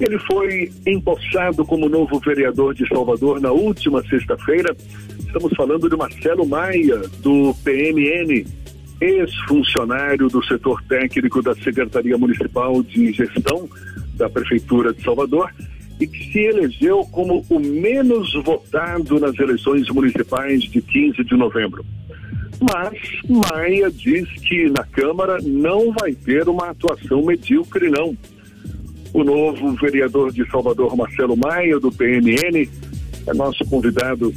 Ele foi empossado como novo vereador de Salvador na última sexta-feira. Estamos falando de Marcelo Maia, do PMN, ex-funcionário do setor técnico da Secretaria Municipal de Gestão da Prefeitura de Salvador e que se elegeu como o menos votado nas eleições municipais de 15 de novembro. Mas Maia diz que na Câmara não vai ter uma atuação medíocre, não. O novo vereador de Salvador, Marcelo Maia, do PNN, é nosso convidado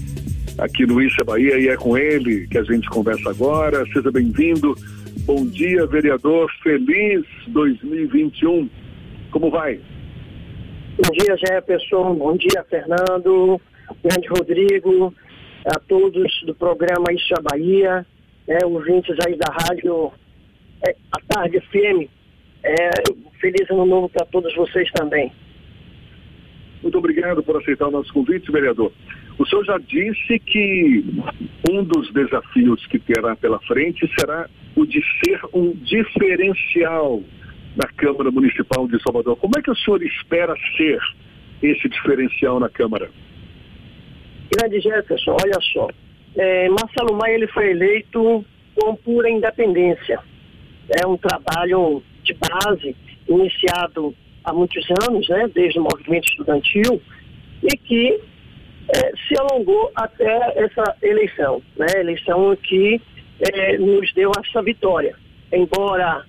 aqui no Issa Bahia e é com ele que a gente conversa agora. Seja bem-vindo. Bom dia, vereador. Feliz 2021. Como vai? Bom dia, Jefferson. Bom dia, Fernando. Grande Rodrigo. A todos do programa Issa Bahia, é, ouvintes aí da rádio é, A Tarde FM. É, feliz ano novo para todos vocês também. Muito obrigado por aceitar o nosso convite, vereador. O senhor já disse que um dos desafios que terá pela frente será o de ser um diferencial na Câmara Municipal de Salvador. Como é que o senhor espera ser esse diferencial na Câmara? Grande Jefferson, olha só. É, Marcelo Maia ele foi eleito com pura independência. É um trabalho de base iniciado há muitos anos, né, desde o movimento estudantil, e que é, se alongou até essa eleição, né, eleição que é, nos deu essa vitória. Embora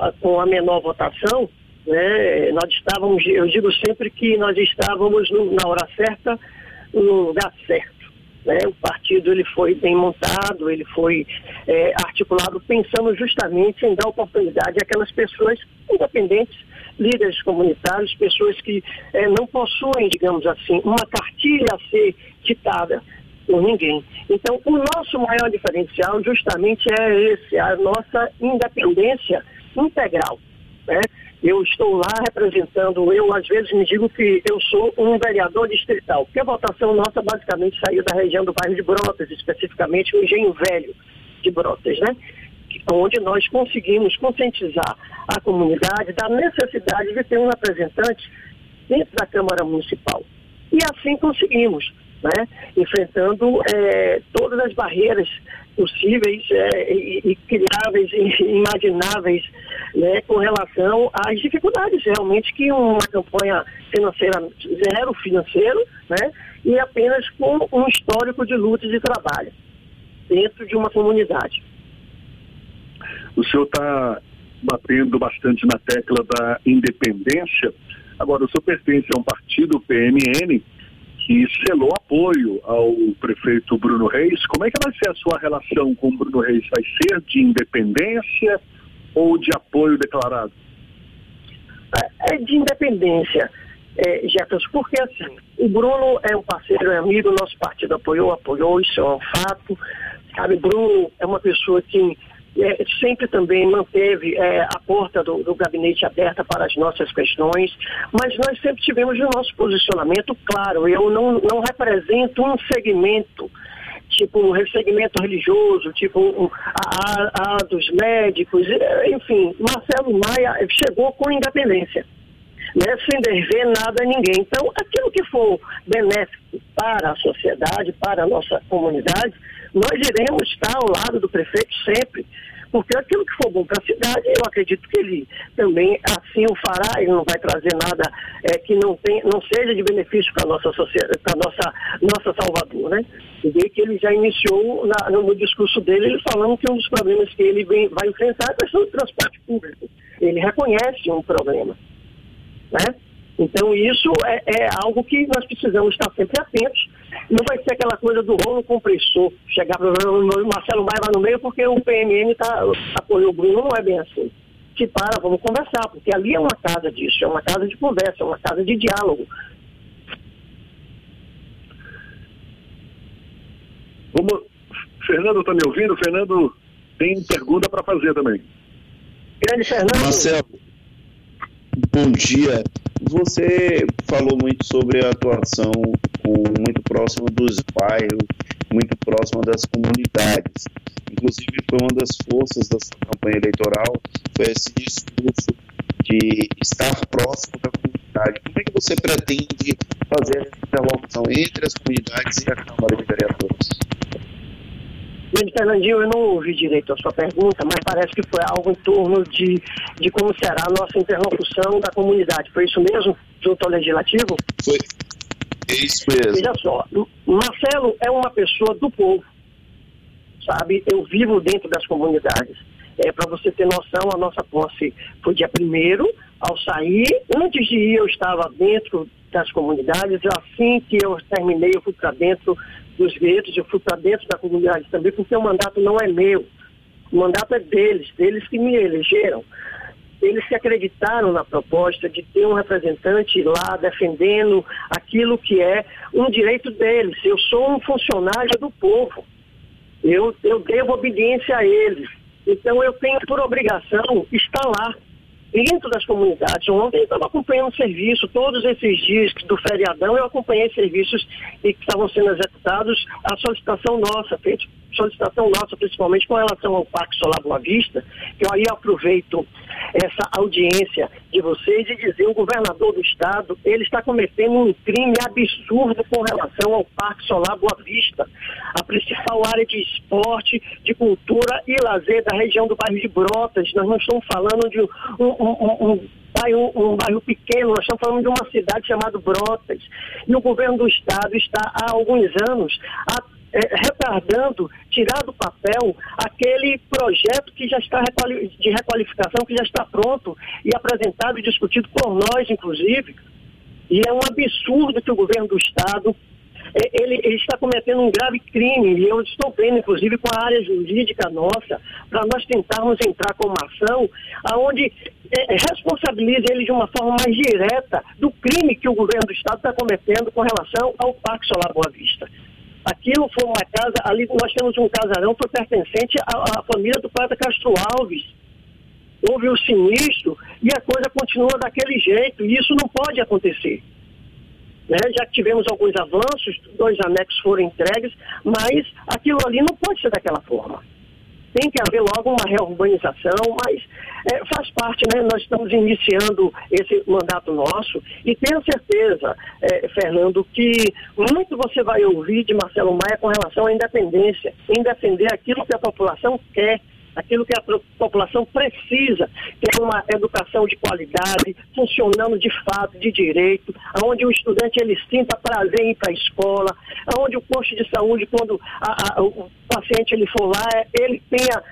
a, com a menor votação, né, nós estávamos, eu digo sempre que nós estávamos no, na hora certa, no lugar certo. Né? O partido ele foi bem montado, ele foi é, articulado pensando justamente em dar oportunidade àquelas pessoas independentes, líderes comunitários, pessoas que é, não possuem, digamos assim, uma cartilha a ser ditada por ninguém. Então, o nosso maior diferencial justamente é esse, a nossa independência integral. Né? Eu estou lá representando, eu às vezes me digo que eu sou um vereador distrital, porque a votação nossa basicamente saiu da região do bairro de Brotas, especificamente o Engenho Velho de Brotas, né? Onde nós conseguimos conscientizar a comunidade da necessidade de ter um representante dentro da Câmara Municipal. E assim conseguimos, né? enfrentando é, todas as barreiras possíveis é, e, e, criáveis e imagináveis né, com relação às dificuldades realmente que uma campanha financeira zero financeiro né, e apenas com um histórico de luta e de trabalho dentro de uma comunidade. O senhor está batendo bastante na tecla da independência. Agora, o senhor pertence a um partido, PMN, que selou apoio ao prefeito Bruno Reis. Como é que vai ser a sua relação com Bruno Reis? Vai ser de independência ou de apoio declarado? É, é de independência, é, Jefferson, porque assim, o Bruno é um parceiro, é amigo, nosso partido apoiou, apoiou, isso é um fato. Sabe, Bruno é uma pessoa que é, sempre também manteve é, a porta do, do, gabinete aberta para as nossas questões, mas nós sempre tivemos o nosso posicionamento claro. Eu não, não represento um segmento tipo um segmento religioso, tipo a, a, a, dos médicos, enfim, Marcelo Maia chegou com independência, né, sem dever nada a ninguém. Então, aquilo que for benéfico para a sociedade, para a nossa comunidade, nós iremos estar ao lado do prefeito sempre, porque aquilo que for bom para a cidade, eu acredito que ele também assim o fará, ele não vai trazer nada é, que não, tem, não seja de benefício para a nossa sociedade, para nossa, nossa Salvador, né? E que ele já iniciou na, no discurso dele, ele falando que um dos problemas que ele vem, vai enfrentar é a questão do transporte público. Ele reconhece um problema, né? Então, isso é, é, algo que nós precisamos estar sempre atentos. Não vai ser aquela coisa do rolo compressor, chegar para o Marcelo Maia lá no meio porque o PMN tá, apoiou o Bruno, não é bem assim. Se para, vamos conversar, porque ali é uma casa disso, é uma casa de conversa, é uma casa de diálogo. Vamos... Fernando está me ouvindo? Fernando tem pergunta para fazer também. Grande Fernando. Marcelo, bom dia. Você falou muito sobre a atuação muito próxima dos bairros, muito próxima das comunidades. Inclusive, foi uma das forças da campanha eleitoral, foi esse discurso de estar próximo da comunidade você pretende fazer essa interlocução entre as comunidades e a Câmara de Vereadores? Grande Fernandinho, eu não ouvi direito a sua pergunta, mas parece que foi algo em torno de, de como será a nossa interlocução da comunidade. Foi isso mesmo, junto ao Legislativo? Foi. É isso mesmo. Veja só, Marcelo é uma pessoa do povo, sabe? Eu vivo dentro das comunidades. É, Para você ter noção, a nossa posse foi dia primeiro, ao sair, antes de ir eu estava dentro das comunidades, assim que eu terminei eu fui para dentro dos guetos, eu fui para dentro da comunidade também, porque o mandato não é meu. O mandato é deles, deles que me elegeram. Eles se acreditaram na proposta de ter um representante lá defendendo aquilo que é um direito deles. Eu sou um funcionário do povo. Eu, eu devo obediência a eles. Então eu tenho por obrigação estar lá dentro das comunidades. Ontem eu estava acompanhando o serviço, todos esses dias do feriadão eu acompanhei serviços que estavam sendo executados, a solicitação nossa, feita, solicitação nossa, principalmente com relação ao Parque Solar Boa Vista, que eu aí aproveito essa audiência de vocês e dizer o governador do estado, ele está cometendo um crime absurdo com relação ao Parque Solar Boa Vista, a principal área de esporte, de cultura e lazer da região do bairro de Brotas. Nós não estamos falando de um, um, um, um bairro, um bairro pequeno, nós estamos falando de uma cidade chamada Brotas. E o governo do estado está há alguns anos é, retardando, tirar do papel aquele projeto que já está de requalificação, que já está pronto e apresentado e discutido por nós, inclusive. E é um absurdo que o governo do Estado é, ele, ele, está cometendo um grave crime, e eu estou vendo, inclusive, com a área jurídica nossa, para nós tentarmos entrar com uma ação aonde é, responsabilize ele de uma forma mais direta do crime que o governo do Estado está cometendo com relação ao Parque Solar Boa Vista. Aquilo foi uma casa, ali nós temos um casarão foi pertencente à, à família do Prata Castro Alves. Houve um sinistro e a coisa continua daquele jeito, e isso não pode acontecer. Né? Já tivemos alguns avanços, dois anexos foram entregues, mas aquilo ali não pode ser daquela forma tem que haver logo uma reurbanização, mas é, faz parte, né? Nós estamos iniciando esse mandato nosso e tenho certeza, é, Fernando, que muito você vai ouvir de Marcelo Maia com relação à independência, em defender aquilo que a população quer aquilo que a população precisa, que é uma educação de qualidade, funcionando de fato, de direito, onde o estudante ele sinta prazer em ir para a escola, onde o posto de saúde, quando a, a, o paciente ele for lá, ele tenha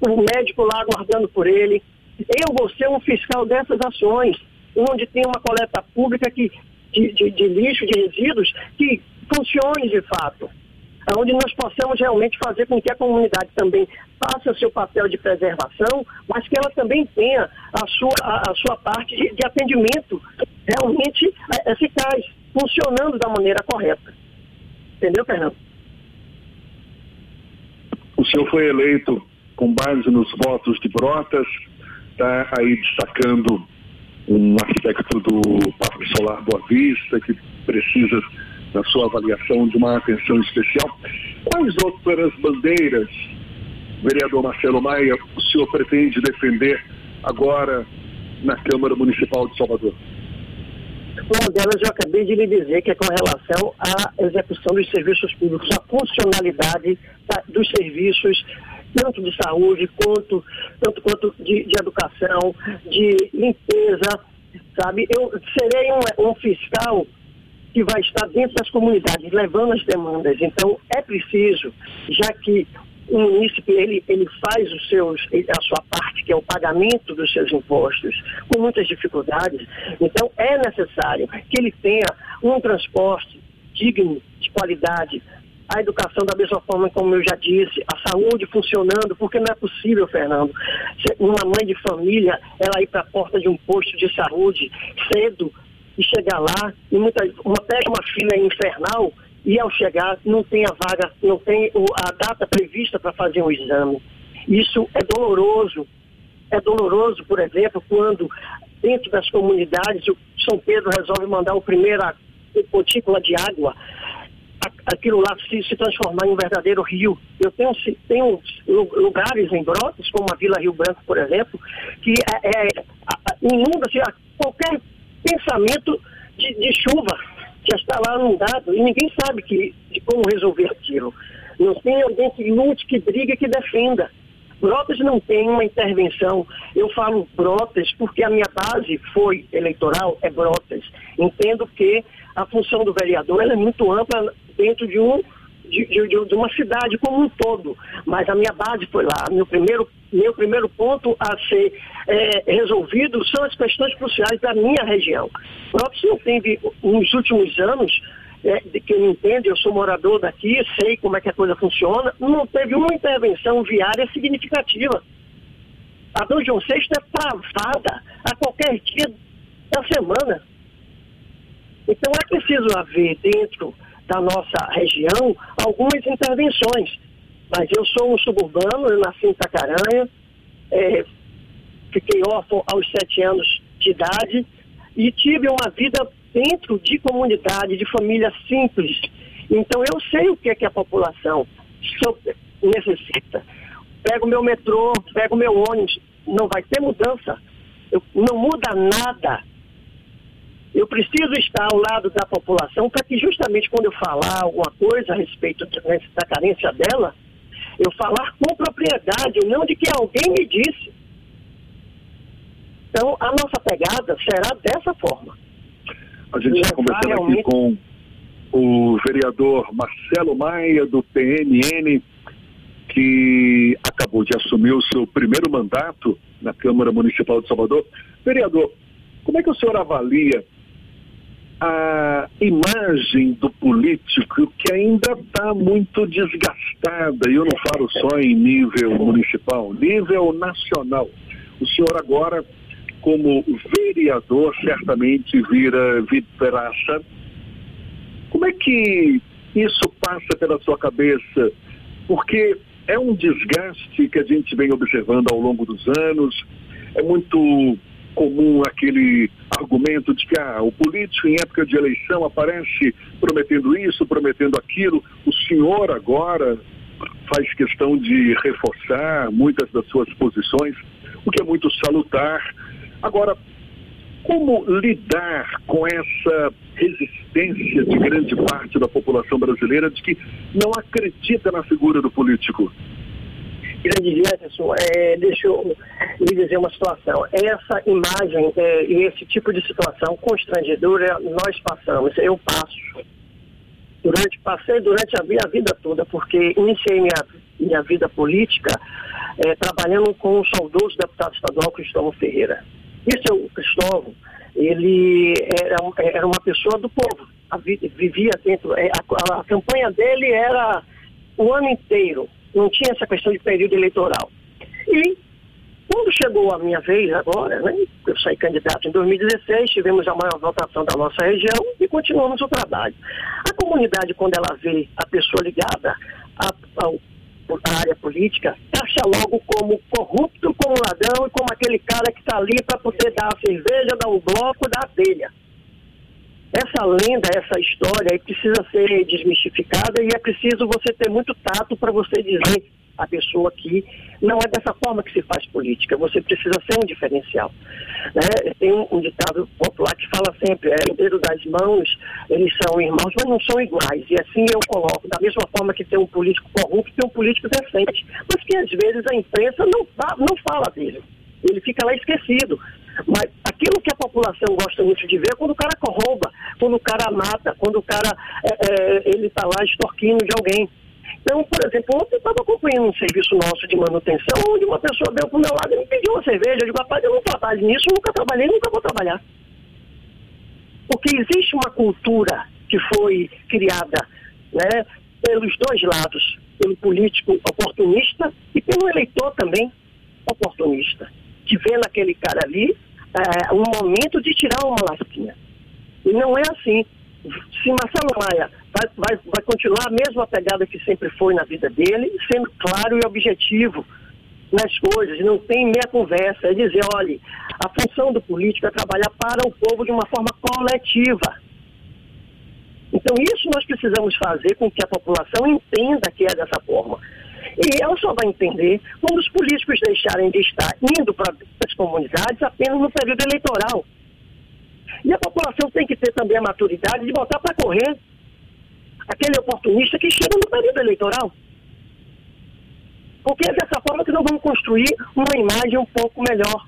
o médico lá aguardando por ele. Eu vou ser um fiscal dessas ações, onde tem uma coleta pública que, de, de, de lixo, de resíduos, que funcione de fato onde nós possamos realmente fazer com que a comunidade também faça seu papel de preservação, mas que ela também tenha a sua, a, a sua parte de, de, atendimento realmente é, eficaz, funcionando da maneira correta. Entendeu, Fernando? O senhor foi eleito com base nos votos de Brotas, está aí destacando um aspecto do Parque Solar Boa Vista, que precisa na sua avaliação de uma atenção especial. Quais outras bandeiras, vereador Marcelo Maia, o senhor pretende defender agora na Câmara Municipal de Salvador? Uma delas eu acabei de lhe dizer, que é com relação à execução dos serviços públicos, a funcionalidade dos serviços, tanto de saúde, quanto, tanto quanto de, de educação, de limpeza, sabe? Eu serei um, um fiscal que vai estar dentro das comunidades, levando as demandas. Então, é preciso, já que o município ele, ele faz os seus, a sua parte, que é o pagamento dos seus impostos, com muitas dificuldades, então é necessário que ele tenha um transporte digno, de qualidade, a educação da mesma forma como eu já disse, a saúde funcionando, porque não é possível, Fernando, uma mãe de família, ela ir para a porta de um posto de saúde cedo e chegar lá e muita, uma, pega uma fila infernal e ao chegar não tem a vaga, não tem a data prevista para fazer um exame. Isso é doloroso. É doloroso, por exemplo, quando dentro das comunidades o São Pedro resolve mandar o primeiro gotícula de água, aquilo lá se, se transformar em um verdadeiro rio. Eu tenho, tenho lugares em Brotas, como a Vila Rio Branco, por exemplo, que é, é, inunda-se qualquer pensamento de, de chuva, já está lá dado e ninguém sabe que, de como resolver aquilo. Não tem alguém que lute, que brigue, que defenda. Brotas não tem uma intervenção. Eu falo Brotas porque a minha base foi eleitoral, é Brotas. Entendo que a função do vereador é muito ampla dentro de um de, de, de, uma cidade como um todo. Mas a minha base foi lá. Meu primeiro, meu primeiro ponto a ser é, resolvido são as questões cruciais da minha região. Brotas não teve, nos últimos anos, é, de que eu entendo, eu sou morador daqui, sei como é que a coisa funciona, não teve uma intervenção viária significativa. A Dom João VI é travada a qualquer dia da semana. Então é preciso haver dentro da nossa região algumas intervenções. Mas eu sou um suburbano, eu nasci em Itacaranha, é, fiquei órfão aos sete anos de idade e tive uma vida dentro de comunidade, de família simples. Então eu sei o que é que a população necessita. Pego meu metrô, pego meu ônibus, não vai ter mudança. Eu, não muda nada. Eu preciso estar ao lado da população para que justamente quando eu falar alguma coisa a respeito da carência dela, eu falar com propriedade, não de que alguém me disse. Então, a nossa pegada será dessa forma. A gente está conversando realmente... aqui com o vereador Marcelo Maia, do PNN, que acabou de assumir o seu primeiro mandato na Câmara Municipal de Salvador. Vereador, como é que o senhor avalia a imagem do político que ainda está muito desgastada, e eu não falo só em nível municipal, nível nacional. O senhor agora como vereador, certamente vira vidraça. Como é que isso passa pela sua cabeça? Porque é um desgaste que a gente vem observando ao longo dos anos. É muito comum aquele argumento de que ah, o político em época de eleição aparece prometendo isso, prometendo aquilo. O senhor agora faz questão de reforçar muitas das suas posições, o que é muito salutar. Agora, como lidar com essa resistência de grande parte da população brasileira de que não acredita na figura do político? Grande Jefferson, é, deixa eu lhe dizer uma situação. Essa imagem é, e esse tipo de situação constrangedora nós passamos, eu passo. Durante, passei durante a minha vida toda, porque iniciei minha, minha vida política é, trabalhando com o saudoso deputado estadual Cristóvão Ferreira. Esse é o Cristóvão, ele era, era uma pessoa do povo, vivia dentro, é, a, a, a campanha dele era o ano inteiro, não tinha essa questão de período eleitoral. E quando chegou a minha vez agora, né, eu saí candidato em 2016, tivemos a maior votação da nossa região e continuamos o trabalho. A comunidade, quando ela vê a pessoa ligada a área política, taxa logo como corrupto, como ladrão e como aquele cara que está ali para poder dar a cerveja, dar o bloco, dar a telha. Essa lenda, essa história precisa ser desmistificada e é preciso você ter muito tato para você dizer a pessoa que não é dessa forma que se faz política. Você precisa ser um diferencial. Né? Tem um, ditado popular que fala sempre, é, o dedo das mãos, eles são irmãos, mas não são iguais. E assim eu coloco, da mesma forma que tem um político corrupto, tem um político decente. Mas que às vezes a imprensa não, não fala dele. Ele fica lá esquecido. Mas aquilo que a população gosta muito de ver é quando o cara rouba, quando o cara mata, quando o cara é, é, ele está lá extorquindo de alguém. Então, por exemplo, ontem eu estava acompanhando um serviço nosso de manutenção, onde uma pessoa veio para o meu lado e me pediu uma cerveja. Eu digo, rapaz, eu não trabalho nisso, nunca trabalhei, nunca vou trabalhar. Porque existe uma cultura que foi criada né, pelos dois lados, pelo político oportunista e pelo eleitor também oportunista, que vê naquele cara ali é, um momento de tirar uma lasquinha. E não é assim se Marcelo Maia vai, vai, vai continuar a mesma pegada que sempre foi na vida dele, sendo claro e objetivo nas coisas, não tem meia conversa, é dizer, olha, a função do político é trabalhar para o povo de uma forma coletiva. Então isso nós precisamos fazer com que a população entenda que é dessa forma. Vai entender quando os políticos deixarem de estar indo para as comunidades apenas no período eleitoral. E a população tem que ter também a maturidade de botar para correr aquele oportunista que chega no período eleitoral. Porque é dessa forma que nós vamos construir uma imagem um pouco melhor.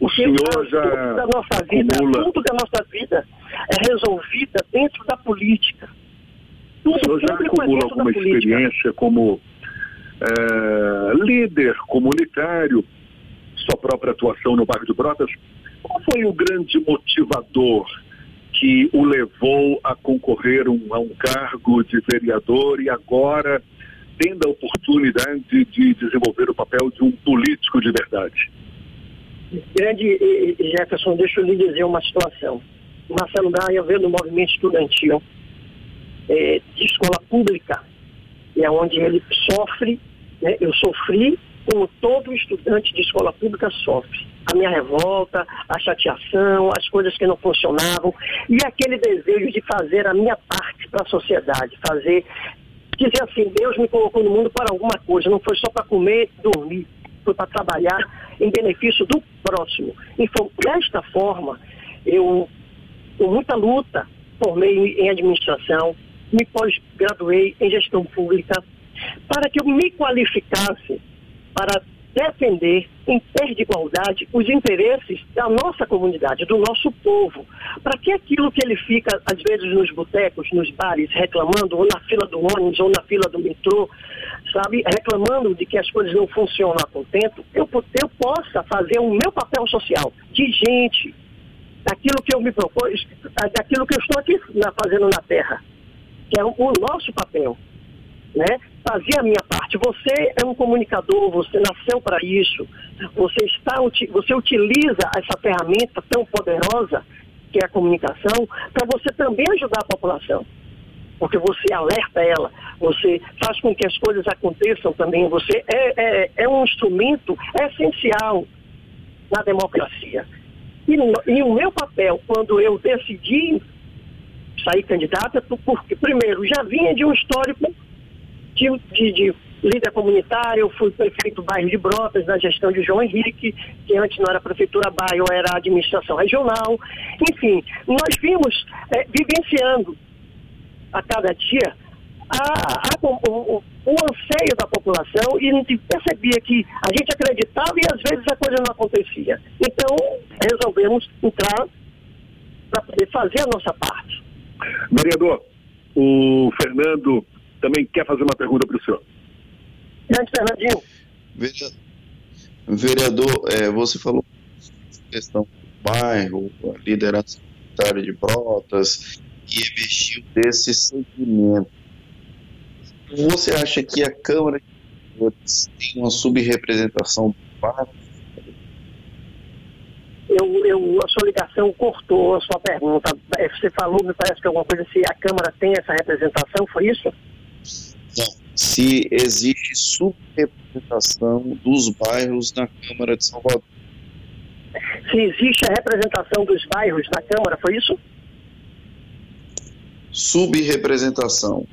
O senhor já tudo da nossa vida, acumula... tudo da nossa vida é resolvida dentro da política. Tudo o senhor já acumula alguma experiência como é, líder comunitário, sua própria atuação no bairro de Brotas? Qual foi o grande motivador que o levou a concorrer um, a um cargo de vereador e agora tendo a oportunidade de desenvolver o papel de um político de verdade? Grande Jefferson, deixa eu lhe dizer uma situação. Marcelo Braia veio do movimento estudantil é, de escola pública, é onde ele sofre, né, eu sofri como todo estudante de escola pública sofre a minha revolta, a chateação, as coisas que não funcionavam e aquele desejo de fazer a minha parte para a sociedade, fazer dizer assim, Deus me colocou no mundo para alguma coisa, não foi só para comer, dormir, foi para trabalhar em benefício do próximo. Então, desta forma, eu, com muita luta, formei em administração, me pós-graduei em gestão pública, para que eu me qualificasse para defender em pé de igualdade os interesses da nossa comunidade, do nosso povo. Para que aquilo que ele fica, às vezes, nos botecos, nos bares, reclamando, ou na fila do ônibus, ou na fila do metrô, sabe, reclamando de que as coisas não funcionam a contento, eu, eu possa fazer o meu papel social de gente, daquilo que eu me propus, daquilo que eu estou aqui fazendo na Terra, que é o, o nosso papel né? Fazer a minha parte. Você é um comunicador, você nasceu para isso. Você está, você utiliza essa ferramenta tão poderosa que é a comunicação para você também ajudar a população. Porque você alerta ela, você faz com que as coisas aconteçam também. Você é, é, é um instrumento essencial na democracia. E, e o meu papel, quando eu decidi sair candidata, porque, primeiro, já vinha de um histórico de, de, de líder comunitário, eu fui prefeito do bairro de Brotas, na gestão de João Henrique, que antes não era prefeitura bairro, era administração regional. Enfim, nós vimos é, vivenciando a cada dia a, a, o, o, anseio da população e a gente percebia que a gente acreditava e às vezes a coisa não acontecia. Então, resolvemos entrar para poder fazer a nossa parte. Vereador, o Fernando também quer fazer uma pergunta para o senhor. Grande Fernandinho. Vereador, é, você falou questão do bairro, a liderança comunitária de Brotas, e investiu desse segmento. Você acha que a Câmara de Vereadores tem uma subrepresentação do bairro? Eu, eu, a sua ligação cortou a sua pergunta. É, você falou, me parece que alguma coisa, se a Câmara tem essa representação, foi isso? Se existe subrepresentação dos bairros na Câmara de Salvador. Se existe a representação dos bairros na Câmara, foi isso? Subrepresentação.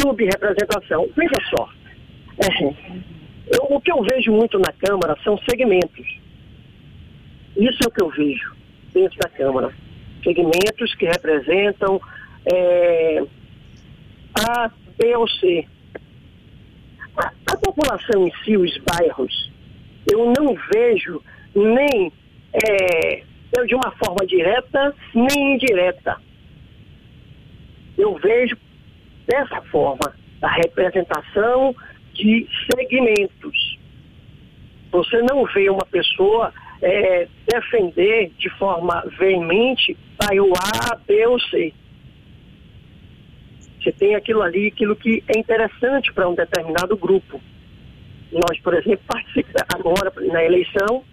Subrepresentação. Veja só. É, eu, o que eu vejo muito na Câmara são segmentos. Isso é o que eu vejo dentro da Câmara. Segmentos que representam é, a B ou C. A, a população em si, os bairros, eu não vejo nem é, de uma forma direta nem indireta. Eu vejo dessa forma a representação de segmentos. Você não vê uma pessoa é, defender de forma veemente bairro A, B ou C. Você tem aquilo ali, aquilo que é interessante para um determinado grupo. Nós, por exemplo, participamos agora na eleição,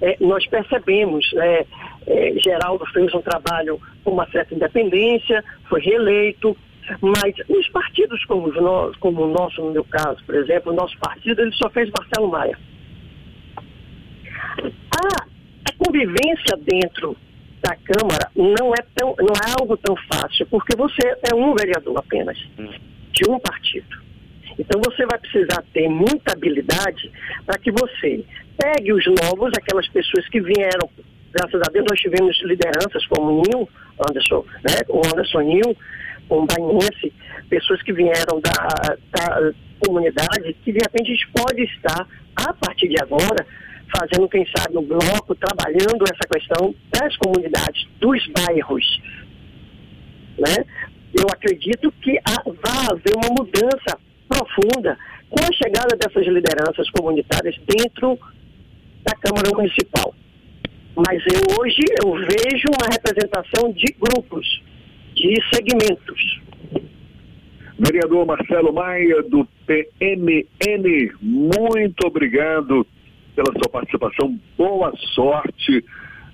é, nós percebemos, né, é, Geraldo fez um trabalho com uma certa independência, foi reeleito, mas os partidos como, nós, como o nosso, no meu caso, por exemplo, o nosso partido, ele só fez Marcelo Maia. A, a convivência dentro da Câmara não é, tão, não é algo tão fácil, porque você é um vereador apenas, de um partido. Então você vai precisar ter muita habilidade para que você pegue os novos, aquelas pessoas que vieram graças a Deus nós tivemos lideranças como o Nil, Anderson, né? o Anderson Nil, um bainense, pessoas que vieram da, da comunidade, que de repente a gente pode estar, a partir de agora, fazendo, quem sabe, no bloco, trabalhando essa questão das comunidades, dos bairros. Né? Eu acredito que vai haver uma mudança profunda com a chegada dessas lideranças comunitárias dentro da Câmara Municipal. Mas eu, hoje eu vejo uma representação de grupos, de segmentos. Vereador Marcelo Maia, do PMN, muito obrigado pela sua participação. Boa sorte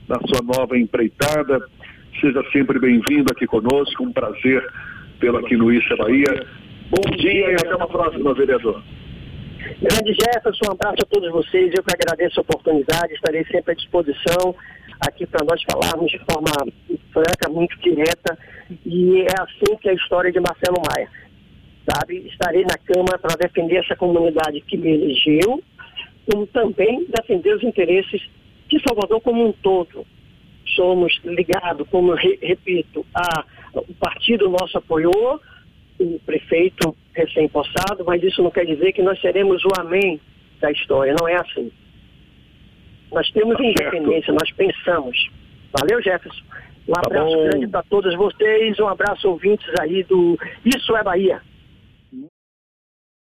na sua nova empreitada. Seja sempre bem-vindo aqui conosco. Um prazer tê-lo aqui no Issa Bahia. Bom dia e até uma próxima, vereador. Grande Jefferson, um abraço a todos vocês. Eu que agradeço a oportunidade, estarei sempre à disposição aqui para nós falarmos de forma franca, muito direta. E é assim que é a história de Marcelo Maia. Sabe? Estarei na Câmara para defender essa comunidade que me elegeu, como também defender os interesses de Salvador como um todo. Somos ligados, como re, repito, a, o partido nosso apoiou, o prefeito recém-possado, mas isso não quer dizer que nós seremos o amém da história, não é assim. Nós temos tá independência, nós pensamos. Valeu, Jefferson. Um tá abraço tá grande para todos vocês, um abraço ouvintes aí do Isso é Bahia.